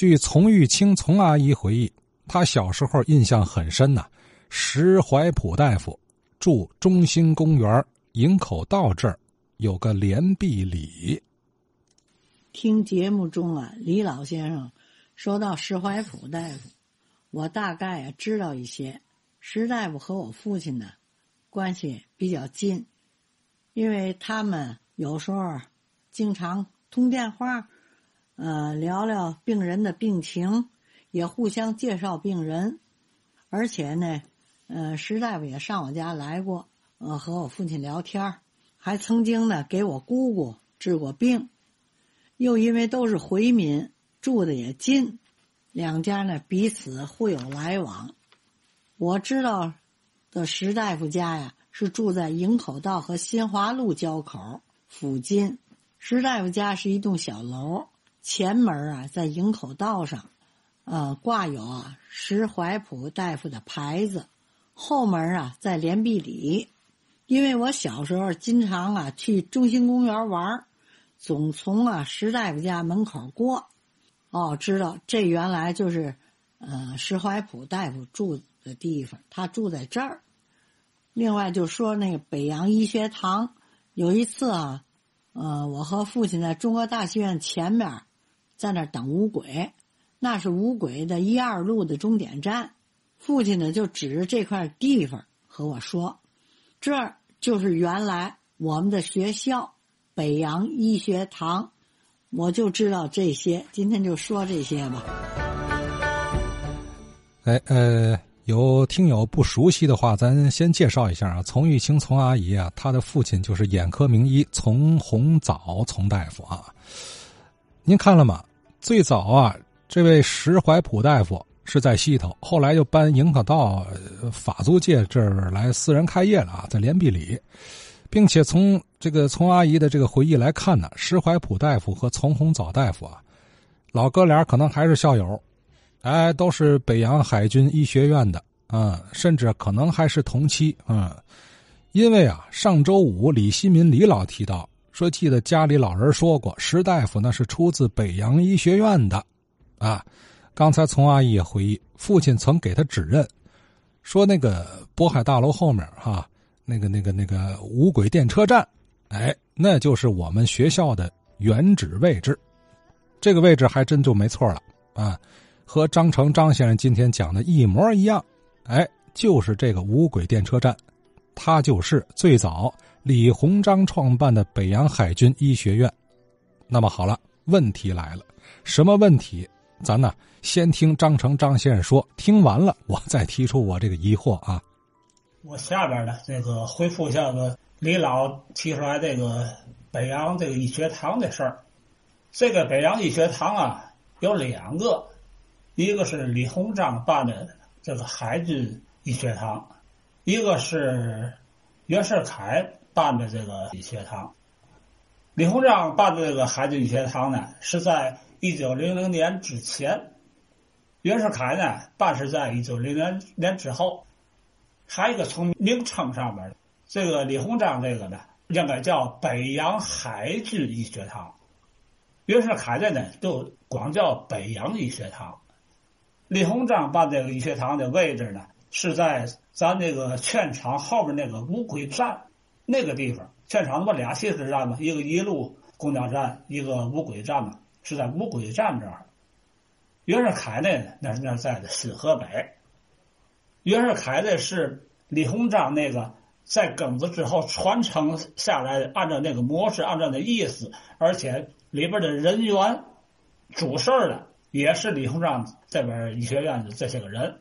据丛玉清丛阿姨回忆，她小时候印象很深呐。石怀普大夫住中心公园营口道这儿有个连壁里。听节目中啊，李老先生说到石怀普大夫，我大概啊知道一些。石大夫和我父亲呢关系比较近，因为他们有时候经常通电话，呃，聊聊病人的病情，也互相介绍病人，而且呢。呃，石大夫也上我家来过，呃，和我父亲聊天还曾经呢给我姑姑治过病。又因为都是回民，住的也近，两家呢彼此互有来往。我知道的石大夫家呀，是住在营口道和新华路交口附近。石大夫家是一栋小楼，前门啊在营口道上，呃，挂有啊石怀普大夫的牌子。后门啊，在连壁里，因为我小时候经常啊去中心公园玩，总从啊石大夫家门口过。哦，知道这原来就是，呃，石怀普大夫住的地方，他住在这儿。另外就说那个北洋医学堂，有一次啊，呃，我和父亲在中国大戏院前面，在那等五轨，那是五轨的一二路的终点站。父亲呢，就指着这块地方和我说：“这儿就是原来我们的学校北洋医学堂。”我就知道这些，今天就说这些吧。哎呃，有听友不熟悉的话，咱先介绍一下啊。丛玉清丛阿姨啊，她的父亲就是眼科名医丛洪藻丛大夫啊。您看了吗？最早啊，这位石怀普大夫。是在西头，后来又搬营口道法租界这儿来私人开业了啊，在连壁里，并且从这个从阿姨的这个回忆来看呢，石怀普大夫和丛洪藻大夫啊，老哥俩可能还是校友，哎，都是北洋海军医学院的啊，甚至可能还是同期啊，因为啊，上周五李新民李老提到说，记得家里老人说过，石大夫那是出自北洋医学院的，啊。刚才丛阿姨也回忆，父亲曾给他指认，说那个渤海大楼后面哈，那个那个那个五轨电车站，哎，那就是我们学校的原址位置。这个位置还真就没错了啊，和张成张先生今天讲的一模一样。哎，就是这个五轨电车站，它就是最早李鸿章创办的北洋海军医学院。那么好了，问题来了，什么问题？咱呢？先听张成张先生说，听完了我再提出我这个疑惑啊。我下边呢，这个回复一下子李老提出来这个北洋这个医学堂的事儿。这个北洋医学堂啊，有两个，一个是李鸿章办的这个海军医学堂，一个是袁世凯办的这个医学堂。李鸿章办的这个海军医学堂呢，是在一九零零年之前。袁世凯呢，办是在一九零零年之后，还有一个从名称上面，这个李鸿章这个呢，应该叫北洋海军医学堂。袁世凯的呢，就光叫北洋医学堂。李鸿章办这个医学堂的位置呢，是在咱那个劝场后边那个五轨站那个地方。劝场那不俩汽车站吗？一个一路公交站，一个五轨站嘛，是在五轨站这儿。袁世凯那，那那在的新河北。袁世凯呢是李鸿章那个在庚子之后传承下来的，按照那个模式，按照那意思，而且里边的人员主事儿的也是李鸿章这边医学院的这些个人。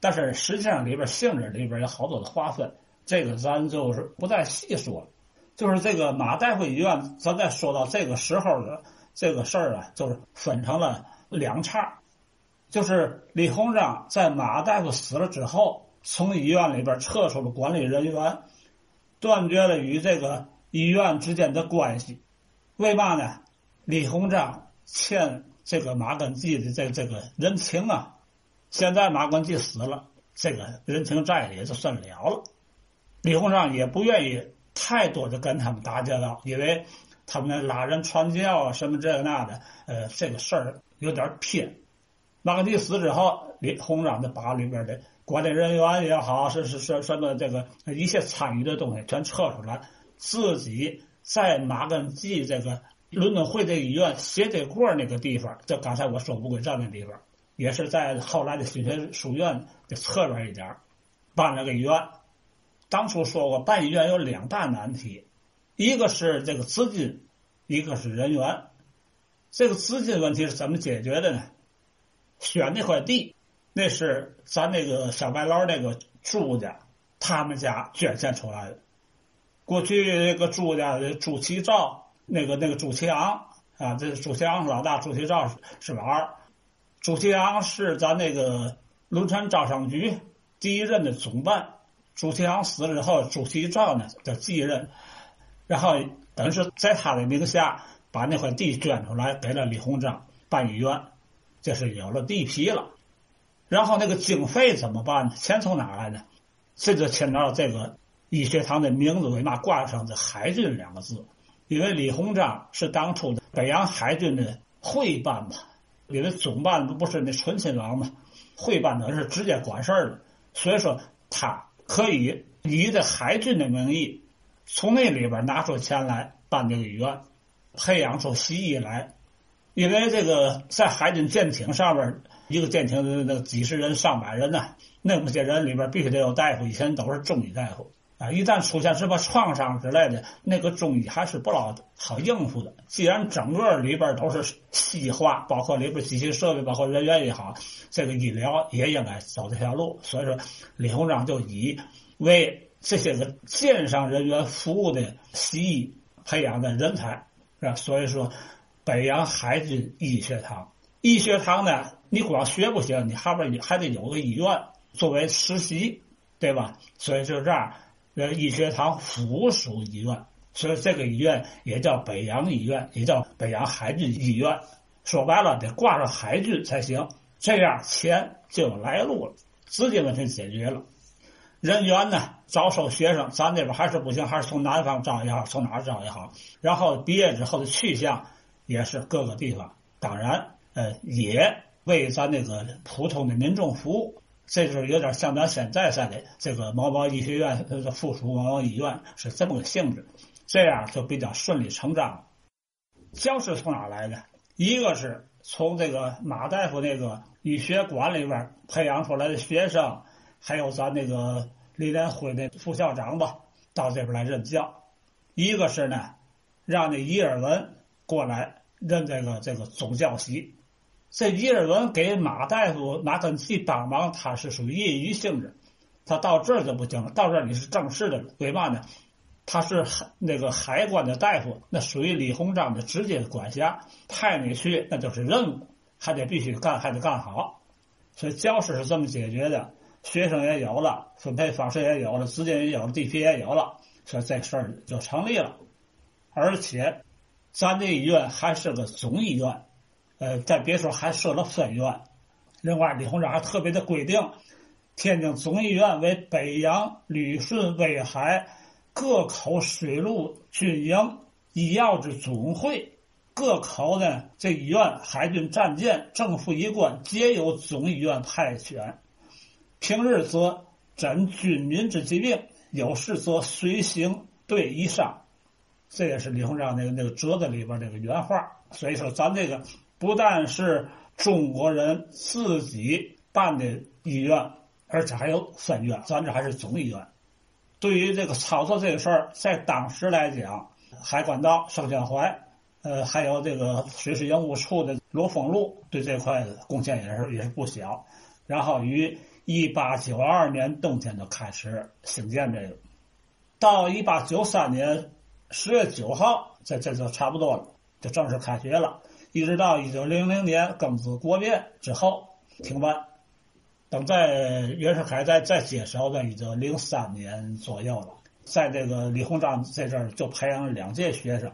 但是实际上里边性质里边有好多的划分，这个咱就是不再细说了。就是这个马大夫医院，咱再说到这个时候的这个事儿啊，就是分成了两叉。就是李鸿章在马大夫死了之后，从医院里边撤出了管理人员，断绝了与这个医院之间的关系。为嘛呢？李鸿章欠这个马根基的这这个人情啊，现在马根基死了，这个人情债也就算了了。李鸿章也不愿意太多的跟他们打交道，因为他们拉人传教啊什么这那的，呃，这个事儿有点偏。马格尼死之后，李鸿章就把里边的管理人员也好，是是是什么这个一切参与的东西全撤出来，自己在马根基这个伦敦会这医院斜对过那个地方，就刚才我说乌龟站那地方，也是在后来的新学书院的侧边一点办了个医院。当初说过办医院有两大难题，一个是这个资金，一个是人员。这个资金问题是怎么解决的呢？选那块地，那是咱那个小白楼那个朱家，他们家捐献出来的。过去那个朱家的朱其照，那个那个朱其昂啊，这朱其昂老大，朱其照是老二。朱其昂是咱那个轮船招商局第一任的总办。朱其昂死了之后，朱其照呢就继任，然后等于是在他的名下把那块地捐出来给了李鸿章办医院，这是有了地皮了。然后那个经费怎么办呢？钱从哪来呢？这就牵到这个医学堂的名字为嘛挂上这“海军”两个字？因为李鸿章是当初的北洋海军的会办嘛，因为总办不不是那纯亲王嘛，会办的是直接管事儿的，所以说他。可以以这海军的名义，从那里边拿出钱来办这个医院，培养出西医来。因为这个在海军舰艇上边，一个舰艇那几十人、上百人呢，那么些人里边必须得有大夫，以前都是中医大夫。啊，一旦出现什么创伤之类的，那个中医还是不老好应付的。既然整个里边都是西化，包括里边机器设备，包括人员也好，这个医疗也应该走这条路。所以说，李鸿章就以为这些个舰上人员服务的西医培养的人才，是吧？所以说，北洋海军医学堂，医学堂呢，你光学不行，你后边还得有个医院作为实习，对吧？所以就这样。呃，医学堂附属医院，所以这个医院也叫北洋医院，也叫北洋海军医院。说白了，得挂上海军才行，这样钱就有来路了，资金问题解决了。人员呢，招收学生，咱这边还是不行，还是从南方招也好，从哪儿招也好。然后毕业之后的去向也是各个地方，当然，呃，也为咱那个普通的民众服务。这就是有点像咱现在似的，这个某某医学院的附属某某医院是这么个性质，这样就比较顺理成章。教师从哪来的？一个是从这个马大夫那个医学馆里边培养出来的学生，还有咱那个李连辉的副校长吧，到这边来任教。一个是呢，让那伊尔文过来任这个这个总教习。这伊尔文给马大夫马根基帮忙，他是属于业余性质，他到这儿就不行了。到这儿你是正式的，为嘛呢？他是海那个海关的大夫，那属于李鸿章的直接管辖，派你去那就是任务，还得必须干，还得干好。所以教师是这么解决的，学生也有了，分配方式也有了，资金也有了，地皮也有了，所以这事儿就成立了。而且，咱这医院还是个总医院。呃，在别说还设了分院，另外李鸿章还特别的规定，天津总医院为北洋、旅顺、威海各口水陆军营医药之总会，各口呢这医院海军战舰、政府医官皆由总医院派遣，平日则诊军民之疾病，有事则随行队医伤，这也是李鸿章那个那个折子里边那个原话。所以说，咱这个。不但是中国人自己办的医院，而且还有分院，咱这还是总医院。对于这个操作这个事儿，在当时来讲，海关道盛宣怀，呃，还有这个水师营务处的罗丰禄，对这块贡献也是也是不小。然后于一八九二年冬天就开始兴建这个，到一八九三年十月九号，这这就差不多了，就正式开学了。一直到一九零零年庚子国变之后停办，等在袁世凯再再接手的，已经零三年左右了。在这个李鸿章在这儿就培养了两届学生。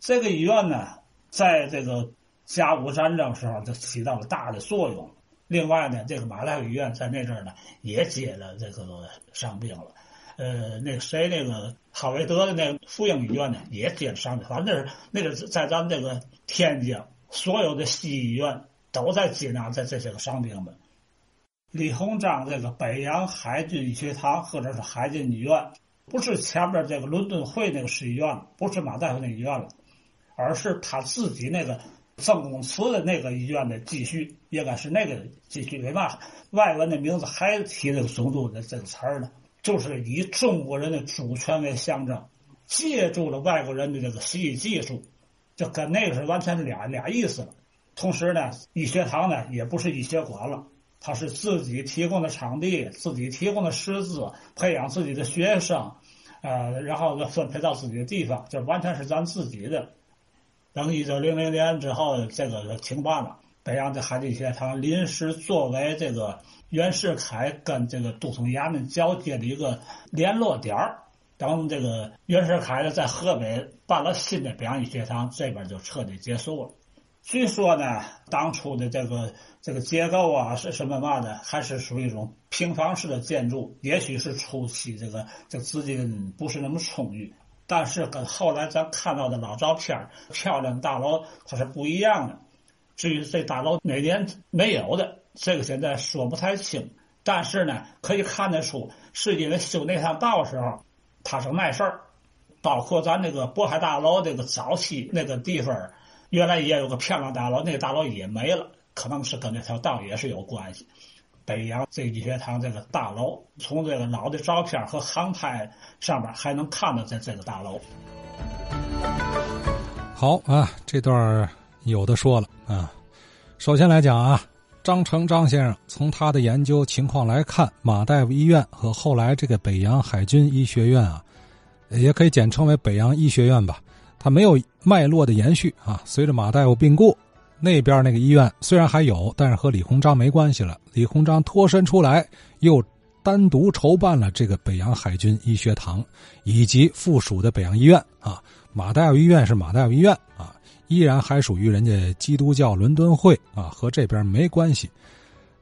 这个医院呢，在这个甲午战争时候就起到了大的作用。另外呢，这个马来医院在那阵儿呢也接了这个伤病了。呃，那谁，那个哈维德的那个妇婴医院呢，也接了伤病。反正那是那是在咱这个天津所有的西医院都在接纳这这些个伤兵们。李鸿章这个北洋海军学堂或者是海军医院，不是前面这个伦敦会那个市医院，不是马大夫那医院了，而是他自己那个曾公祠的那个医院的继续，应该是那个继续。为嘛外文的名字还提这个总督的这个词儿呢？就是以中国人的主权为象征，借助了外国人的这个西医技术，就跟那个是完全是俩俩意思了。同时呢，医学堂呢也不是医学馆了。他是自己提供的场地，自己提供的师资，培养自己的学生，呃，然后再分配到自己的地方，这完全是咱自己的。等一九零零年之后，这个停办了，北洋的海军学堂临时作为这个袁世凯跟这个杜松衙门交接的一个联络点儿。等这个袁世凯呢在河北办了新的表演学堂，这边就彻底结束了。据说呢，当初的这个这个结构啊，是什么嘛的，还是属于一种平房式的建筑。也许是初期这个这资金不是那么充裕，但是跟后来咱看到的老照片漂亮大楼它是不一样的。至于这大楼哪年没有的，这个现在说不太清。但是呢，可以看得出，是因为修那趟道时候，它是碍事儿。包括咱那个渤海大楼这个早期那个地方。原来也有个漂亮大楼，那个大楼也没了，可能是跟那条道也是有关系。北洋这医学堂这个大楼，从这个老的照片和航拍上面还能看到这这个大楼。好啊，这段有的说了啊。首先来讲啊，张成张先生从他的研究情况来看，马大夫医院和后来这个北洋海军医学院啊，也可以简称为北洋医学院吧。它没有脉络的延续啊！随着马大夫病故，那边那个医院虽然还有，但是和李鸿章没关系了。李鸿章脱身出来，又单独筹办了这个北洋海军医学堂以及附属的北洋医院啊。马大夫医院是马大夫医院啊，依然还属于人家基督教伦敦会啊，和这边没关系。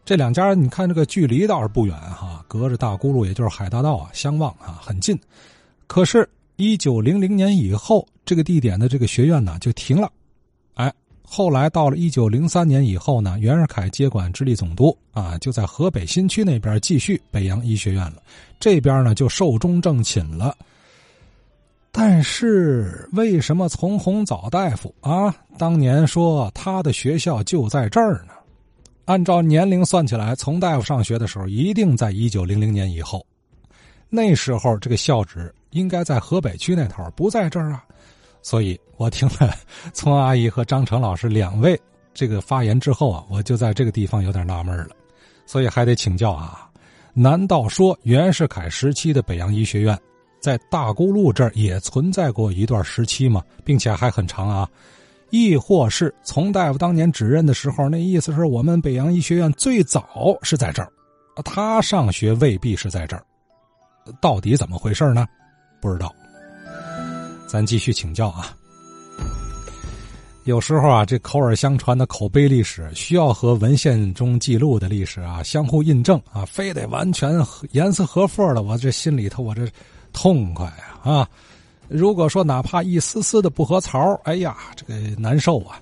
这两家你看这个距离倒是不远哈，隔着大沽路，也就是海大道啊，相望啊，很近。可是。一九零零年以后，这个地点的这个学院呢就停了。哎，后来到了一九零三年以后呢，袁世凯接管直隶总督啊，就在河北新区那边继续北洋医学院了。这边呢就寿终正寝了。但是为什么丛洪藻大夫啊当年说他的学校就在这儿呢？按照年龄算起来，丛大夫上学的时候一定在一九零零年以后。那时候这个校址。应该在河北区那头，不在这儿啊，所以我听了聪阿姨和张成老师两位这个发言之后啊，我就在这个地方有点纳闷了，所以还得请教啊，难道说袁世凯时期的北洋医学院在大沽路这儿也存在过一段时期嘛？并且还很长啊？亦或是从大夫当年指认的时候，那意思是我们北洋医学院最早是在这儿，他上学未必是在这儿，到底怎么回事呢？不知道，咱继续请教啊。有时候啊，这口耳相传的口碑历史，需要和文献中记录的历史啊相互印证啊，非得完全严丝合缝的，我这心里头我这痛快啊啊！如果说哪怕一丝丝的不合槽，哎呀，这个难受啊。